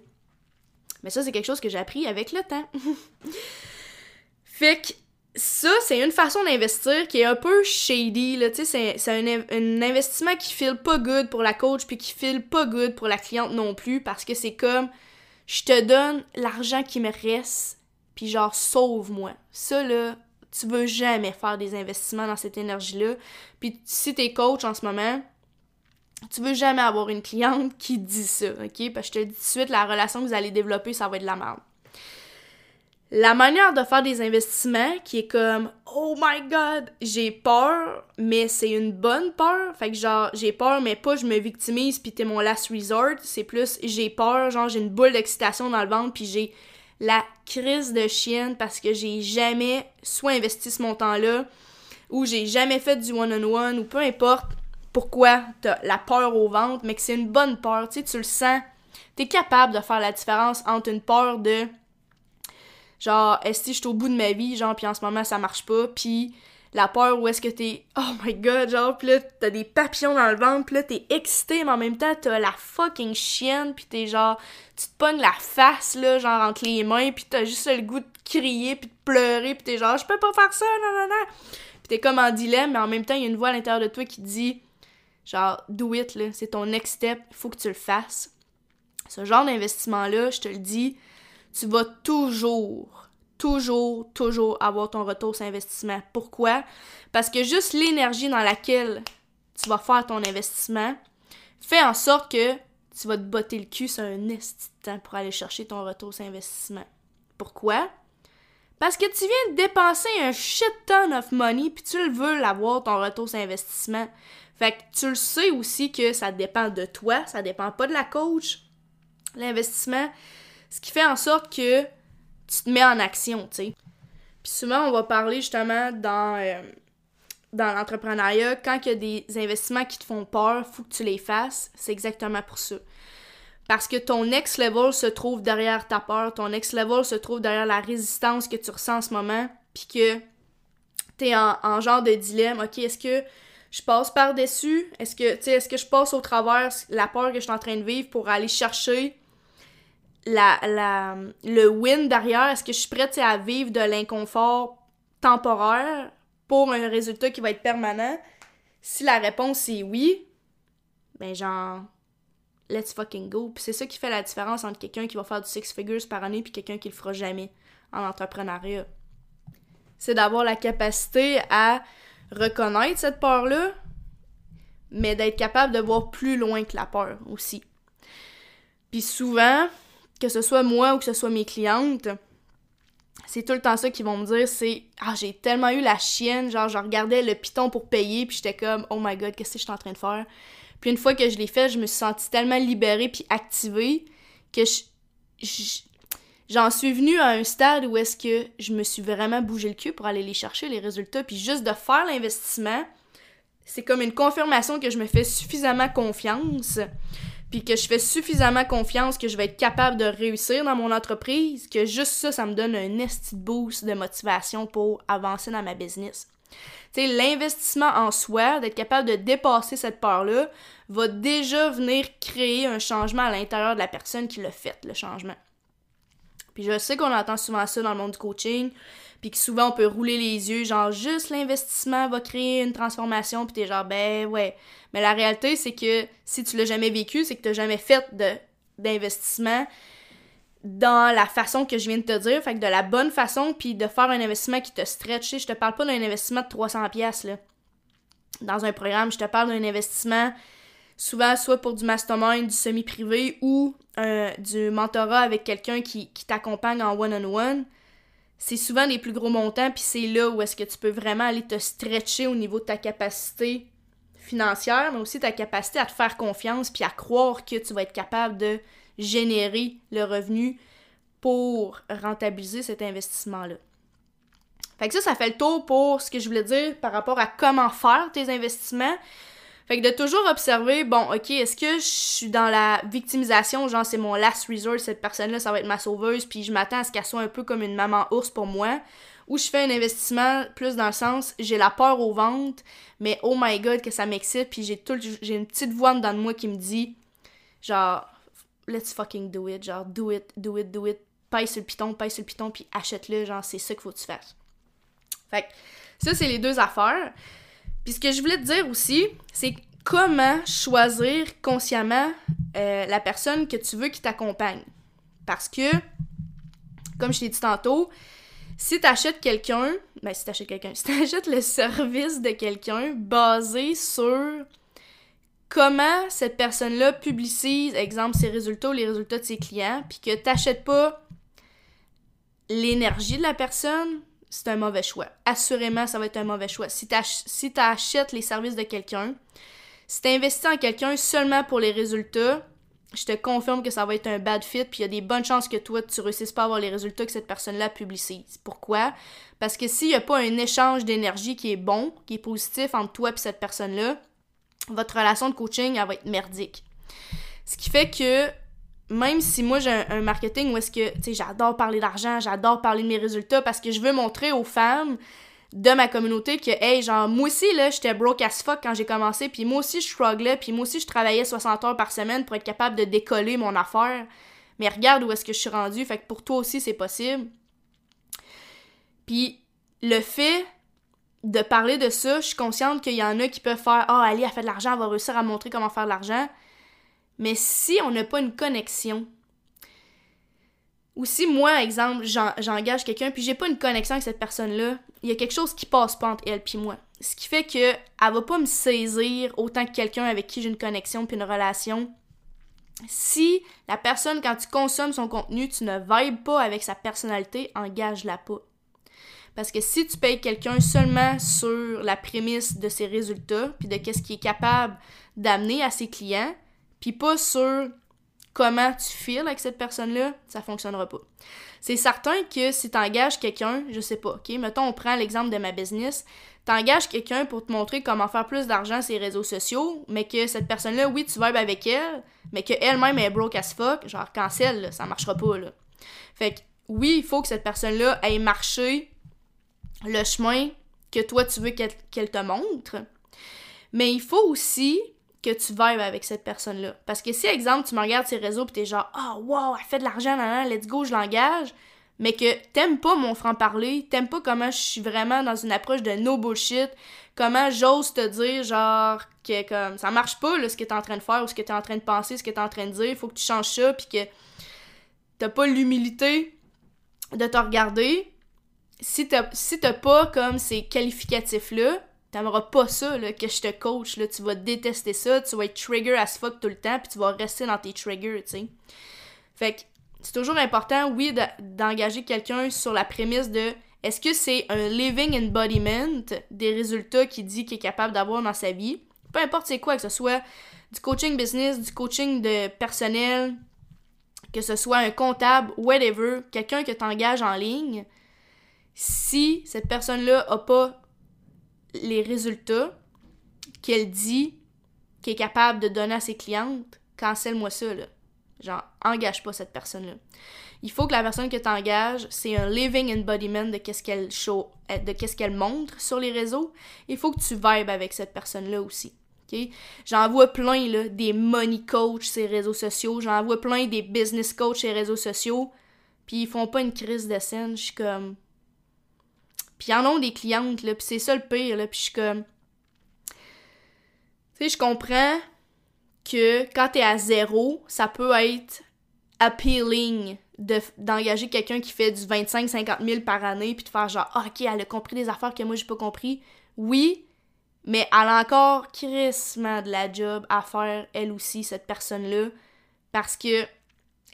Mais ça, c'est quelque chose que j'ai appris avec le temps. fait que ça, c'est une façon d'investir qui est un peu shady, là, tu sais, c'est un, un, investissement qui file pas good pour la coach, puis qui file pas good pour la cliente non plus, parce que c'est comme, je te donne l'argent qui me reste, puis genre, sauve-moi. Ça, là, tu veux jamais faire des investissements dans cette énergie-là. Puis si t'es coach en ce moment, tu veux jamais avoir une cliente qui dit ça, ok? Parce que je te dis tout de suite, la relation que vous allez développer, ça va être de la merde. La manière de faire des investissements qui est comme Oh my god, j'ai peur, mais c'est une bonne peur. Fait que genre, j'ai peur, mais pas je me victimise puis t'es mon last resort. C'est plus j'ai peur, genre j'ai une boule d'excitation dans le ventre puis j'ai la crise de chienne parce que j'ai jamais soit investi ce montant-là ou j'ai jamais fait du one-on-one ou peu importe pourquoi t'as la peur au ventre, mais que c'est une bonne peur, tu sais, tu le sens. T'es capable de faire la différence entre une peur de genre, est-ce que je suis au bout de ma vie, genre, puis en ce moment ça marche pas, puis la peur où est-ce que t'es, oh my god, genre, pis là, t'as des papillons dans le ventre, pis là, t'es excité, mais en même temps, t'as la fucking chienne, pis t'es genre, tu te pognes la face, là, genre, entre les mains, pis t'as juste le goût de crier, pis de pleurer, pis t'es genre, je peux pas faire ça, non, non, non. Pis t'es comme en dilemme, mais en même temps, il y a une voix à l'intérieur de toi qui dit, Genre, do it, là. C'est ton next step. Il faut que tu le fasses. Ce genre d'investissement-là, je te le dis, tu vas toujours, toujours, toujours avoir ton retour sur investissement. Pourquoi? Parce que juste l'énergie dans laquelle tu vas faire ton investissement fait en sorte que tu vas te botter le cul sur un instant pour aller chercher ton retour sur investissement. Pourquoi? Parce que tu viens de dépenser un shit ton of money puis tu le veux l'avoir ton retour sur investissement. Fait que tu le sais aussi que ça dépend de toi, ça dépend pas de la coach. L'investissement, ce qui fait en sorte que tu te mets en action, tu sais. Puis souvent, on va parler justement dans, euh, dans l'entrepreneuriat, quand il y a des investissements qui te font peur, faut que tu les fasses. C'est exactement pour ça. Parce que ton next level se trouve derrière ta peur, ton next level se trouve derrière la résistance que tu ressens en ce moment, puis que t'es en, en genre de dilemme, ok, est-ce que je passe par-dessus? Est-ce que, est-ce que je passe au travers la peur que je suis en train de vivre pour aller chercher le win derrière? Est-ce que je suis prête à vivre de l'inconfort temporaire pour un résultat qui va être permanent? Si la réponse est oui, ben genre, let's fucking go. Puis c'est ça qui fait la différence entre quelqu'un qui va faire du six figures par année puis quelqu'un qui le fera jamais en entrepreneuriat. C'est d'avoir la capacité à reconnaître cette peur-là, mais d'être capable de voir plus loin que la peur aussi. Puis souvent, que ce soit moi ou que ce soit mes clientes, c'est tout le temps ça qu'ils vont me dire, c'est « Ah, j'ai tellement eu la chienne, genre, je regardais le piton pour payer, puis j'étais comme « Oh my God, qu'est-ce que je suis en train de faire? » Puis une fois que je l'ai fait, je me suis sentie tellement libérée puis activée que je, j'en suis venue à un stade où est-ce que je me suis vraiment bougé le cul pour aller les chercher, les résultats, puis juste de faire l'investissement, c'est comme une confirmation que je me fais suffisamment confiance, puis que je fais suffisamment confiance que je vais être capable de réussir dans mon entreprise, que juste ça, ça me donne un esti boost de motivation pour avancer dans ma business. Tu l'investissement en soi, d'être capable de dépasser cette peur-là, va déjà venir créer un changement à l'intérieur de la personne qui l'a fait, le changement. Puis je sais qu'on entend souvent ça dans le monde du coaching, puis que souvent on peut rouler les yeux, genre juste l'investissement va créer une transformation, puis t'es genre ben ouais. Mais la réalité c'est que si tu l'as jamais vécu, c'est que t'as jamais fait d'investissement dans la façon que je viens de te dire, fait que de la bonne façon, puis de faire un investissement qui te stretch. Je te parle pas d'un investissement de 300 pièces là. Dans un programme, je te parle d'un investissement souvent soit pour du mastermind, du semi-privé ou euh, du mentorat avec quelqu'un qui, t'accompagne en one-on-one. C'est souvent des plus gros montants, puis c'est là où est-ce que tu peux vraiment aller te stretcher au niveau de ta capacité financière, mais aussi ta capacité à te faire confiance, puis à croire que tu vas être capable de générer le revenu pour rentabiliser cet investissement-là. Fait que ça, ça fait le tour pour ce que je voulais dire par rapport à comment faire tes investissements. Fait que de toujours observer, bon, ok, est-ce que je suis dans la victimisation, genre c'est mon last resort, cette personne-là, ça va être ma sauveuse, puis je m'attends à ce qu'elle soit un peu comme une maman ours pour moi, ou je fais un investissement plus dans le sens, j'ai la peur aux ventes, mais oh my god que ça m'excite, puis j'ai tout, j'ai une petite voix dans moi qui me dit, genre, let's fucking do it, genre, do it, do it, do it, paye sur le piton, paye sur le piton, puis achète-le, genre, c'est ça qu'il faut que tu fasses. Fait que ça, c'est les deux affaires. Puis ce que je voulais te dire aussi, c'est comment choisir consciemment euh, la personne que tu veux qui t'accompagne. Parce que, comme je t'ai dit tantôt, si tu achètes quelqu'un, ben si tu achètes quelqu'un, si tu achètes le service de quelqu'un basé sur comment cette personne-là publicise, exemple, ses résultats ou les résultats de ses clients, puis que tu n'achètes pas l'énergie de la personne, c'est un mauvais choix. Assurément, ça va être un mauvais choix. Si tu achètes les services de quelqu'un, si tu investis en quelqu'un seulement pour les résultats, je te confirme que ça va être un bad fit, puis il y a des bonnes chances que toi, tu réussisses pas à avoir les résultats que cette personne-là publicise. Pourquoi? Parce que s'il n'y a pas un échange d'énergie qui est bon, qui est positif entre toi et cette personne-là, votre relation de coaching, elle va être merdique. Ce qui fait que même si moi j'ai un, marketing où est-ce que, tu sais, j'adore parler d'argent, j'adore parler de mes résultats parce que je veux montrer aux femmes de ma communauté que, hey, genre, moi aussi, là, j'étais broke as fuck quand j'ai commencé, puis moi aussi, je strugglais, puis moi aussi, je travaillais 60 heures par semaine pour être capable de décoller mon affaire. Mais regarde où est-ce que je suis rendue, fait que pour toi aussi, c'est possible. Puis le fait de parler de ça, je suis consciente qu'il y en a qui peuvent faire Ah, oh, Ali a fait de l'argent, elle va réussir à montrer comment faire de l'argent. Mais si on n'a pas une connexion, ou si moi, exemple, j'engage quelqu'un puis j'ai pas une connexion avec cette personne-là, il y a quelque chose qui passe pas entre elle puis moi. Ce qui fait que elle va pas me saisir autant que quelqu'un avec qui j'ai une connexion puis une relation. Si la personne, quand tu consommes son contenu, tu ne vibes pas avec sa personnalité, engage-la pas. Parce que si tu payes quelqu'un seulement sur la prémisse de ses résultats, puis de qu'est-ce qu'il est capable d'amener à ses clients, puis pas sur comment tu files avec cette personne-là, ça fonctionnera pas. C'est certain que si tu engages quelqu'un, je sais pas, ok, mettons on prend l'exemple de ma business, tu engages quelqu'un pour te montrer comment faire plus d'argent sur les réseaux sociaux, mais que cette personne-là, oui, tu vibes avec elle, mais qu'elle-même est broke as fuck, genre cancel, là, ça marchera pas, là. Fait que, oui, il faut que cette personne-là ait marché le chemin que toi tu veux qu'elle te montre, mais il faut aussi que tu vibes avec cette personne-là. Parce que si, exemple, tu me regardes ses réseaux pis t'es genre, ah, oh, wow, elle fait de l'argent, let's go, je l'engage, mais que t'aimes pas mon franc-parler, t'aimes pas comment je suis vraiment dans une approche de no bullshit, comment j'ose te dire, genre, que comme ça marche pas, là, ce que t'es en train de faire ou ce que t'es en train de penser, ce que t'es en train de dire, faut que tu changes ça, puis que t'as pas l'humilité de te regarder. Si t'as si pas comme ces qualificatifs-là, T'aimeras pas ça, là, que je te coach, là. Tu vas détester ça, tu vas être trigger as fuck tout le temps, puis tu vas rester dans tes triggers, tu sais. Fait que c'est toujours important, oui, d'engager quelqu'un sur la prémisse de est-ce que c'est un living embodiment des résultats qu'il dit qu'il est capable d'avoir dans sa vie? Peu importe c'est quoi, que ce soit du coaching business, du coaching de personnel, que ce soit un comptable, whatever, quelqu'un que tu engages en ligne, si cette personne-là n'a pas les résultats qu'elle dit qu'elle est capable de donner à ses clientes, cancelle-moi ça, là. Genre, engage pas cette personne-là. Il faut que la personne que tu engages, c'est un living embodiment de show, euh, qu'elle montre sur les réseaux. Il faut que tu vibes avec cette personne-là aussi. J'en vois plein, là, des money coach les réseaux sociaux. J'en vois plein des business coach les réseaux sociaux. Puis ils font pas une crise de scène. Je suis comme. Puis ils en ont des clientes, là. Puis c'est ça le pire, là. Puis je suis comme. Tu sais, je comprends que quand t'es à zéro, ça peut être appealing d'engager quelqu'un qui fait du 25-50 000 par année puis de faire genre, ah, ok, elle a compris des affaires que moi j'ai pas compris. Oui, mais elle a encore crissement de la job à faire, elle aussi, cette personne-là. Parce que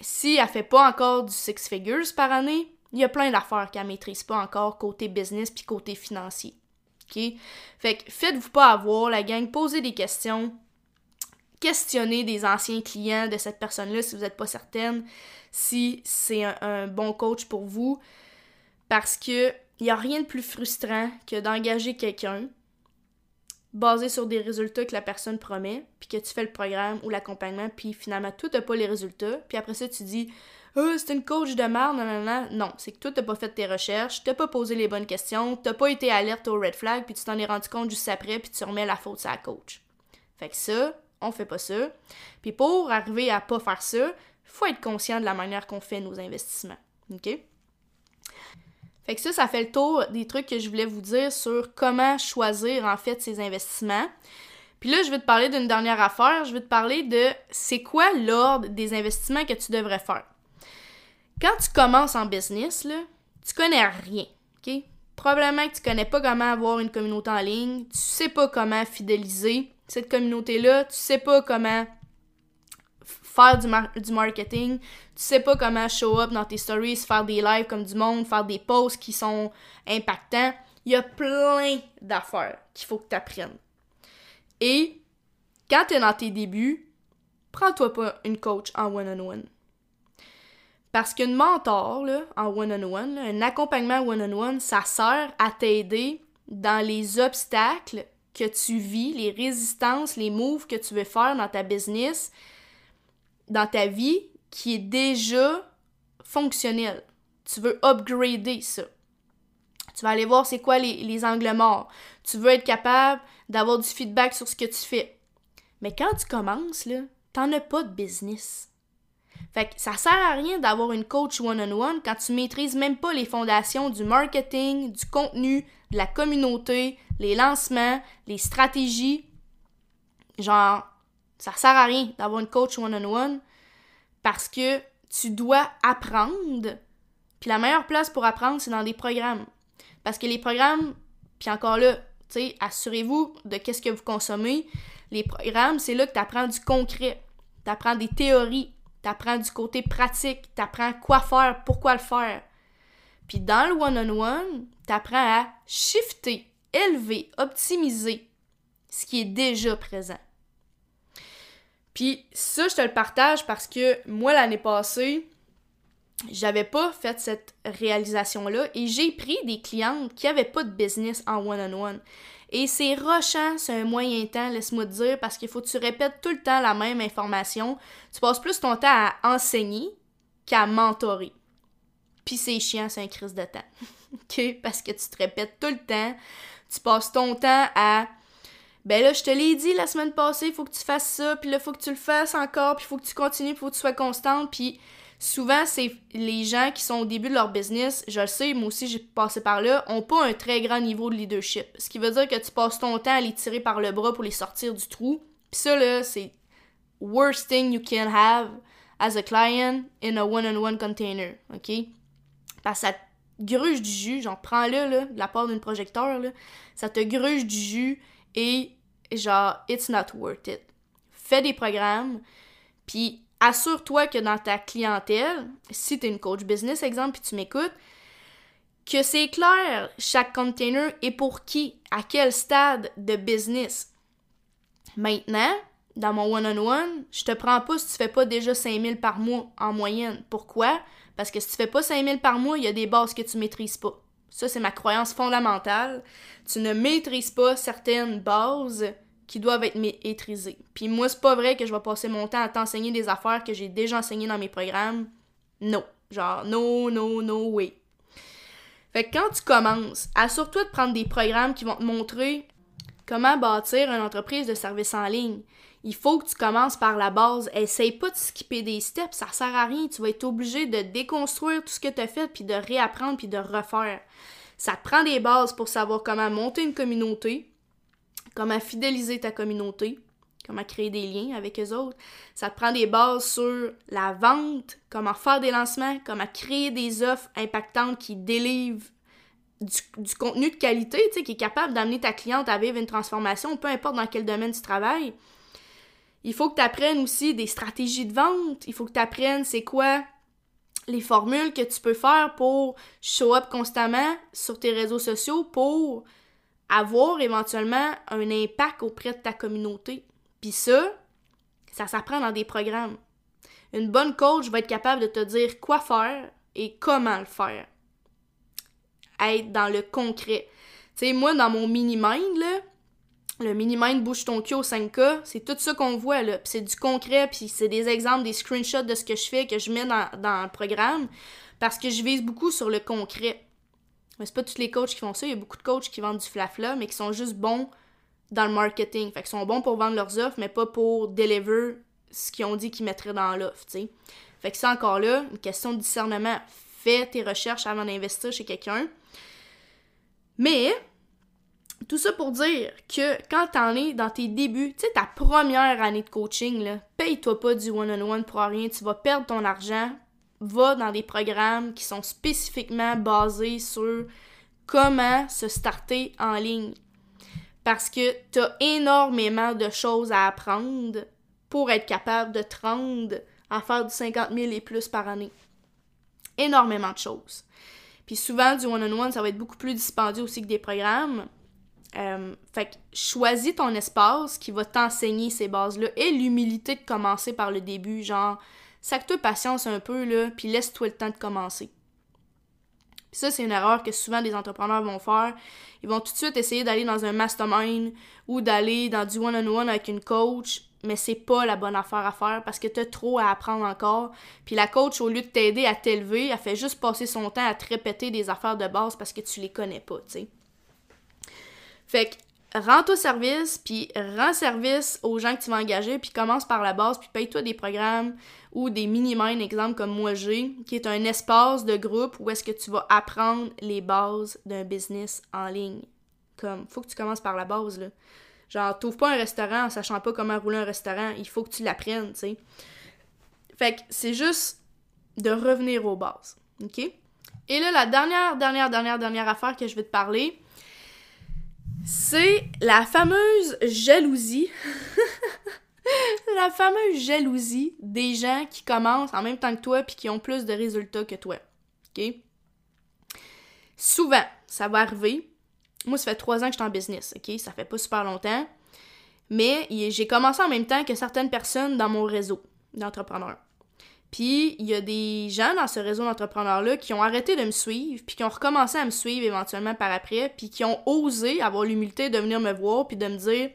si elle fait pas encore du six figures par année, il y a plein d'affaires qu'elle maîtrise pas encore côté business puis côté financier. OK? Que faites-vous pas avoir, la gang, posez des questions. Questionnez des anciens clients de cette personne-là si vous n'êtes pas certaine si c'est un, bon coach pour vous. Parce que il n'y a rien de plus frustrant que d'engager quelqu'un basé sur des résultats que la personne promet, puis que tu fais le programme ou l'accompagnement, puis finalement, tout n'a pas les résultats, puis après ça, tu dis oh, c'est une coach de merde, non, non, non. Non, c'est que toi, t'as pas fait tes recherches, t'as pas posé les bonnes questions, t'as pas été alerte au red flag, puis tu t'en es rendu compte juste après, puis tu remets la faute sur la coach. Fait que ça, on fait pas ça. Puis pour arriver à pas faire ça, faut être conscient de la manière qu'on fait nos investissements. OK? Fait que ça, ça fait le tour des trucs que je voulais vous dire sur comment choisir en fait ces investissements. Puis là, je vais te parler d'une dernière affaire. Je vais te parler de c'est quoi l'ordre des investissements que tu devrais faire. Quand tu commences en business, là, tu connais rien. OK? Probablement que tu connais pas comment avoir une communauté en ligne, tu sais pas comment fidéliser cette communauté-là, tu sais pas comment faire du, marketing, tu sais pas comment show up dans tes stories, faire des lives comme du monde, faire des posts qui sont impactants. Il y a plein d'affaires qu'il faut que tu apprennes. Et quand tu es dans tes débuts, prends-toi pas une coach en one-on-one. Parce qu'une mentor là, en one-on-one, un accompagnement one-on-one, ça sert à t'aider dans les obstacles que tu vis, les résistances, les moves que tu veux faire dans ta business, dans ta vie qui est déjà fonctionnel. Tu veux upgrader ça. Tu vas aller voir c'est quoi les, les angles morts. Tu veux être capable d'avoir du feedback sur ce que tu fais. Mais quand tu commences, là, t'en as pas de business. Fait que ça sert à rien d'avoir une coach one-on-one quand tu maîtrises même pas les fondations du marketing, du contenu, de la communauté, les lancements, les stratégies. Genre, ça sert à rien d'avoir une coach one-on-one parce que tu dois apprendre. Puis la meilleure place pour apprendre, c'est dans des programmes. Parce que les programmes, puis encore là, tu sais, assurez-vous de qu'est-ce que vous consommez. Les programmes, c'est là que tu apprends du concret. Tu apprends des théories. Tu apprends du côté pratique. Tu apprends quoi faire, pourquoi le faire. Puis dans le one-on-one, tu apprends à shifter, élever, optimiser ce qui est déjà présent. Puis ça, je te le partage parce que moi, l'année passée, j'avais pas fait cette réalisation-là et j'ai pris des clientes qui avaient pas de business en one-on-one. Et c'est rochant, c'est un moyen temps, laisse-moi te dire, parce qu'il faut que tu répètes tout le temps la même information. Tu passes plus ton temps à enseigner qu'à mentorer. Puis c'est chiant, c'est un crise de temps. OK? Parce que tu te répètes tout le temps. Tu passes ton temps à ben là, je te l'ai dit la semaine passée, il faut que tu fasses ça, puis là, il faut que tu le fasses encore, puis il faut que tu continues, puis il faut que tu sois constante, puis souvent, c'est les gens qui sont au début de leur business, je le sais, moi aussi, j'ai passé par là, ont pas un très grand niveau de leadership. Ce qui veut dire que tu passes ton temps à les tirer par le bras pour les sortir du trou. Puis ça, là, c'est worst thing you can have as a client in a one-on-one container, OK? Parce que ça te gruge du jus, genre, prends-le, là, de la part d'une projecteur, là, ça te gruge du jus et genre, it's not worth it. Fais des programmes, puis assure-toi que dans ta clientèle, si tu es une coach business, exemple, puis tu m'écoutes, que c'est clair chaque container est pour qui, à quel stade de business. Maintenant, dans mon one-on-one, je te prends pas si tu fais pas déjà 5000 par mois en moyenne. Pourquoi? Parce que si tu fais pas 5000 par mois, il y a des bases que tu maîtrises pas. Ça, c'est ma croyance fondamentale. Tu ne maîtrises pas certaines bases qui doivent être maîtrisées. Puis moi, c'est pas vrai que je vais passer mon temps à t'enseigner des affaires que j'ai déjà enseignées dans mes programmes. Non. Genre, no, no, no way. Fait que quand tu commences, assure-toi de prendre des programmes qui vont te montrer comment bâtir une entreprise de services en ligne. Il faut que tu commences par la base. Essaye pas de skipper des steps, ça sert à rien. Tu vas être obligé de déconstruire tout ce que tu as fait, puis de réapprendre, puis de refaire. Ça te prend des bases pour savoir comment monter une communauté, comment fidéliser ta communauté, comment créer des liens avec les autres. Ça te prend des bases sur la vente, comment faire des lancements, comment créer des offres impactantes qui délivrent du, contenu de qualité, tu sais, qui est capable d'amener ta cliente à vivre une transformation, peu importe dans quel domaine tu travailles. Il faut que tu apprennes aussi des stratégies de vente. Il faut que tu apprennes c'est quoi les formules que tu peux faire pour show up constamment sur tes réseaux sociaux pour avoir éventuellement un impact auprès de ta communauté. Puis ça, ça s'apprend dans des programmes. Une bonne coach va être capable de te dire quoi faire et comment le faire. Être dans le concret. Tu sais, moi, dans mon mini-mind, le mini-mind bouge ton cul au 5K, c'est tout ça qu'on voit, là. Puis c'est du concret, puis c'est des exemples, des screenshots de ce que je fais, que je mets dans, dans le programme, parce que je vise beaucoup sur le concret. Mais c'est pas tous les coachs qui font ça, il y a beaucoup de coachs qui vendent du flafla, mais qui sont juste bons dans le marketing. Fait qu'ils sont bons pour vendre leurs offres, mais pas pour deliver ce qu'ils ont dit qu'ils mettraient dans l'offre, tu sais. Fait que c'est encore là, une question de discernement. Fais tes recherches avant d'investir chez quelqu'un. Mais, tout ça pour dire que quand t'en es dans tes débuts, tu sais, ta première année de coaching, paye-toi pas du one-on-one pour rien, tu vas perdre ton argent. Va dans des programmes qui sont spécifiquement basés sur comment se starter en ligne parce que tu as énormément de choses à apprendre pour être capable de te rendre à faire du 50 000 et plus par année. Énormément de choses. Puis souvent, du one-on-one, ça va être beaucoup plus dispendieux aussi que des programmes. Euh, fait que choisis ton espace qui va t'enseigner ces bases-là et l'humilité de commencer par le début. Genre, sac-toi patience un peu, là, puis laisse-toi le temps de commencer ça, c'est une erreur que souvent des entrepreneurs vont faire. Ils vont tout de suite essayer d'aller dans un mastermind ou d'aller dans du one-on-one avec une coach, mais c'est pas la bonne affaire à faire parce que t'as trop à apprendre encore. Puis la coach, au lieu de t'aider à t'élever, elle fait juste passer son temps à te répéter des affaires de base parce que tu les connais pas, tu sais. Fait que rends-toi service, puis rends service aux gens que tu vas engager, puis commence par la base, puis paye-toi des programmes ou des mini-minds, exemple comme moi j'ai, qui est un espace de groupe où est-ce que tu vas apprendre les bases d'un business en ligne. Comme, faut que tu commences par la base, là. Genre, t'ouvres pas un restaurant en sachant pas comment rouler un restaurant, il faut que tu l'apprennes, tu sais. Fait que c'est juste de revenir aux bases, ok? Et là, la dernière, dernière, dernière, dernière affaire que je vais te parler, c'est la fameuse jalousie. la fameuse jalousie des gens qui commencent en même temps que toi puis qui ont plus de résultats que toi. OK? Souvent, ça va arriver. Moi, ça fait trois ans que je suis en business, OK? Ça fait pas super longtemps. Mais j'ai commencé en même temps que certaines personnes dans mon réseau d'entrepreneurs. Puis il y a des gens dans ce réseau d'entrepreneurs-là qui ont arrêté de me suivre, puis qui ont recommencé à me suivre éventuellement par après, puis qui ont osé avoir l'humilité de venir me voir, puis de me dire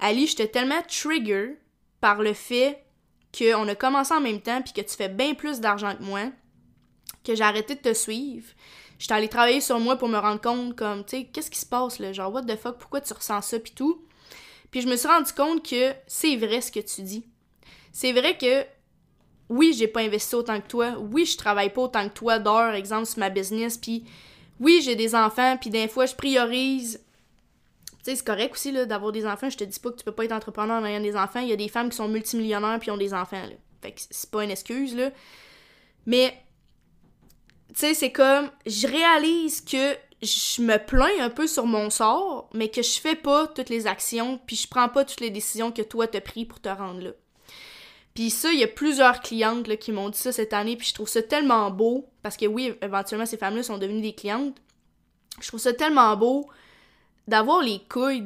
Ali, j'étais tellement trigger par le fait qu'on a commencé en même temps, puis que tu fais bien plus d'argent que moi, que j'ai arrêté de te suivre. J'étais allée travailler sur moi pour me rendre compte, comme, tu sais, qu'est-ce qui se passe là? Genre, what the fuck, pourquoi tu ressens ça, puis tout? Puis je me suis rendu compte que c'est vrai ce que tu dis. C'est vrai que oui, j'ai pas investi autant que toi. Oui, je travaille pas autant que toi d'heures, exemple, sur ma business. Puis oui, j'ai des enfants, puis des fois, je priorise. Tu sais, c'est correct aussi d'avoir des enfants. Je te dis pas que tu peux pas être entrepreneur en ayant des enfants. Il y a des femmes qui sont multimillionnaires puis ont des enfants. Là. Fait que c'est pas une excuse, là. Mais, tu sais, c'est comme, je réalise que je me plains un peu sur mon sort, mais que je fais pas toutes les actions, puis je prends pas toutes les décisions que toi t'as pris pour te rendre là. Puis ça, il y a plusieurs clientes qui m'ont dit ça cette année, puis je trouve ça tellement beau, parce que oui, éventuellement, ces femmes-là sont devenues des clientes. Je trouve ça tellement beau d'avoir les couilles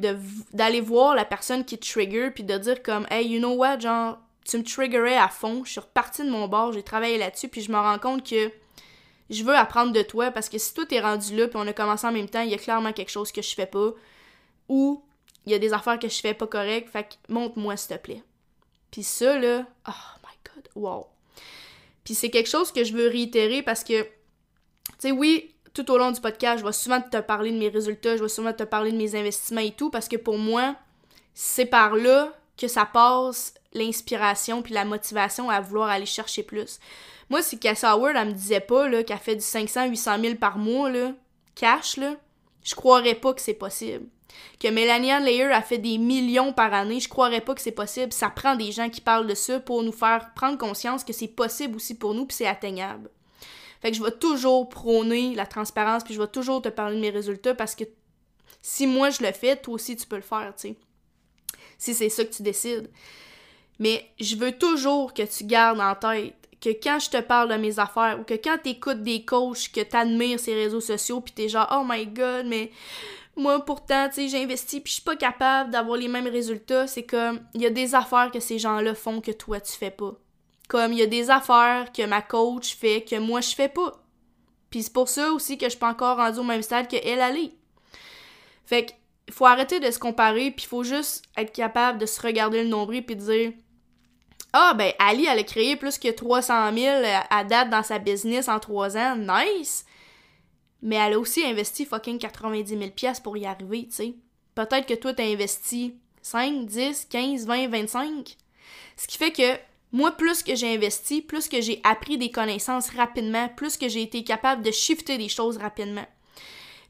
d'aller voir la personne qui te trigger puis de dire comme hey you know what genre tu me triggerais à fond je suis repartie de mon bord j'ai travaillé là-dessus puis je me rends compte que je veux apprendre de toi parce que si toi t'es rendu là puis on a commencé en même temps il y a clairement quelque chose que je fais pas ou il y a des affaires que je fais pas correct fait que montre-moi s'il te plaît puis ça là oh my god wow puis c'est quelque chose que je veux réitérer parce que tu sais oui tout au long du podcast, je vais souvent te parler de mes résultats, je vais souvent te parler de mes investissements et tout, parce que pour moi, c'est par là que ça passe l'inspiration puis la motivation à vouloir aller chercher plus. Moi, si Cassie Howard, elle me disait pas qu'elle fait du 500, 800 000 par mois, là, cash, là, je croirais pas que c'est possible. Que Melanie Ann Layer a fait des millions par année, je croirais pas que c'est possible. Ça prend des gens qui parlent de ça pour nous faire prendre conscience que c'est possible aussi pour nous puis c'est atteignable. Fait que je vais toujours prôner la transparence, puis je vais toujours te parler de mes résultats parce que si moi je le fais, toi aussi tu peux le faire, tu sais. Si c'est ça que tu décides. Mais je veux toujours que tu gardes en tête que quand je te parle de mes affaires ou que quand tu écoutes des coachs que tu admires ces réseaux sociaux puis t'es genre oh my god mais moi pourtant tu sais j'ai investi puis je suis pas capable d'avoir les mêmes résultats c'est comme il y a des affaires que ces gens-là font que toi tu fais pas comme il y a des affaires que ma coach fait que moi je fais pas. Puis c'est pour ça aussi que je suis pas encore rendue au même stade que elle. Fait qu'il faut arrêter de se comparer, puis faut juste être capable de se regarder le nombril puis dire Ah, ben Ali, elle a créé plus que 300 000 à date dans sa business en 3 ans. Nice! Mais elle a aussi investi fucking 90 000 pièces pour y arriver, tu sais. Peut-être que toi, t'as investi 5, 10, 15, 20, 25. Ce qui fait que moi, plus que j'ai investi, plus que j'ai appris des connaissances rapidement, plus que j'ai été capable de shifter des choses rapidement.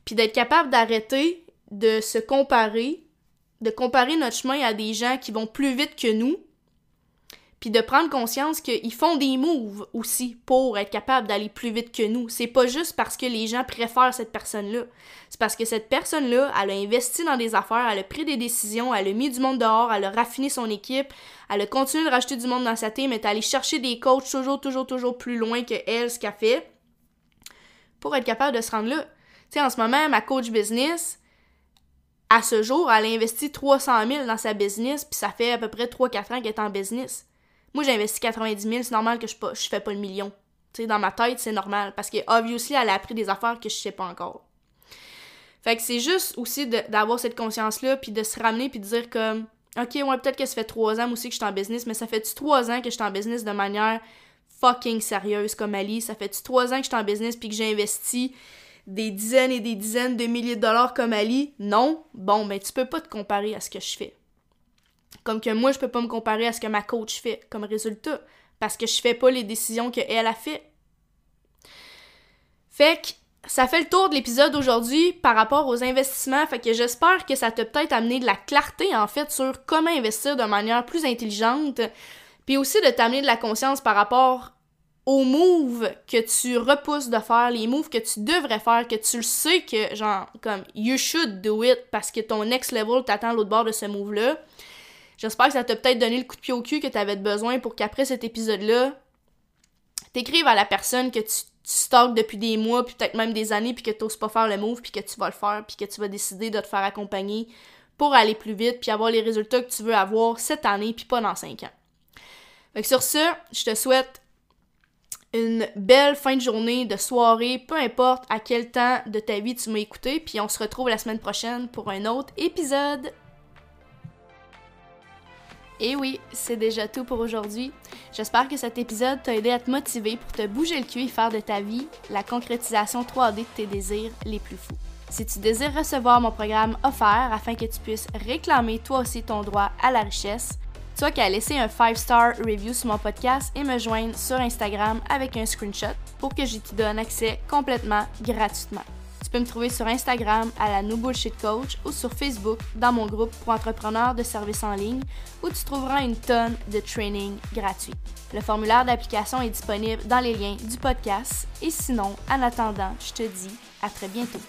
Puis d'être capable d'arrêter de se comparer, de comparer notre chemin à des gens qui vont plus vite que nous, puis de prendre conscience qu'ils font des moves aussi pour être capable d'aller plus vite que nous. C'est pas juste parce que les gens préfèrent cette personne-là. C'est parce que cette personne-là, elle a investi dans des affaires, elle a pris des décisions, elle a mis du monde dehors, elle a raffiné son équipe, elle a continué de racheter du monde dans sa team, elle est allée chercher des coachs toujours, toujours, toujours plus loin que elle, ce qu'elle fait, pour être capable de se rendre là. Tu sais, en ce moment, ma coach business, à ce jour, elle a investi 300 000 dans sa business, puis ça fait à peu près 3-4 ans qu'elle est en business. Moi, j'ai investi 90 000, c'est normal que je, pas, je fais pas le million. Dans ma tête, c'est normal. Parce que, obviously, elle a appris des affaires que je sais pas encore. Fait que c'est juste aussi d'avoir cette conscience-là, puis de se ramener, puis de dire comme, OK, ouais, peut-être que ça fait trois ans aussi que je suis en business, mais ça fait-tu trois ans que je suis en business de manière fucking sérieuse comme Ali? Ça fait-tu trois ans que je suis en business, puis que j'ai investi des dizaines et des dizaines de milliers de dollars comme Ali? Non? Bon, ben tu peux pas te comparer à ce que je fais. Comme que moi, je peux pas me comparer à ce que ma coach fait comme résultat. Parce que je fais pas les décisions qu'elle a fait. Fait que ça fait le tour de l'épisode d'aujourd'hui par rapport aux investissements. Fait que j'espère que ça t'a peut-être amené de la clarté en fait sur comment investir de manière plus intelligente. Puis aussi de t'amener de la conscience par rapport aux moves que tu repousses de faire, les moves que tu devrais faire, que tu le sais que, genre, comme, you should do it parce que ton next level t'attend l'autre bord de ce move-là. J'espère que ça t'a peut-être donné le coup de pied au cul que tu avais besoin pour qu'après cet épisode-là, t'écrives à la personne que tu, tu depuis des mois, puis peut-être même des années, puis que t'oses pas faire le move, puis que tu vas le faire, puis que tu vas décider de te faire accompagner pour aller plus vite, puis avoir les résultats que tu veux avoir cette année, puis pas dans cinq ans. Sur ce, je te souhaite une belle fin de journée, de soirée, peu importe à quel temps de ta vie tu m'as écouté, puis on se retrouve la semaine prochaine pour un autre épisode. Et oui, c'est déjà tout pour aujourd'hui. J'espère que cet épisode t'a aidé à te motiver pour te bouger le cul et faire de ta vie la concrétisation 3D de tes désirs les plus fous. Si tu désires recevoir mon programme offert afin que tu puisses réclamer toi aussi ton droit à la richesse, tu as qu'à laisser un 5-star review sur mon podcast et me joindre sur Instagram avec un screenshot pour que je te donne accès complètement gratuitement peux me trouver sur Instagram à la No Bullshit Coach ou sur Facebook dans mon groupe pour entrepreneurs de services en ligne où tu trouveras une tonne de training gratuit. Le formulaire d'application est disponible dans les liens du podcast et sinon, en attendant, je te dis à très bientôt.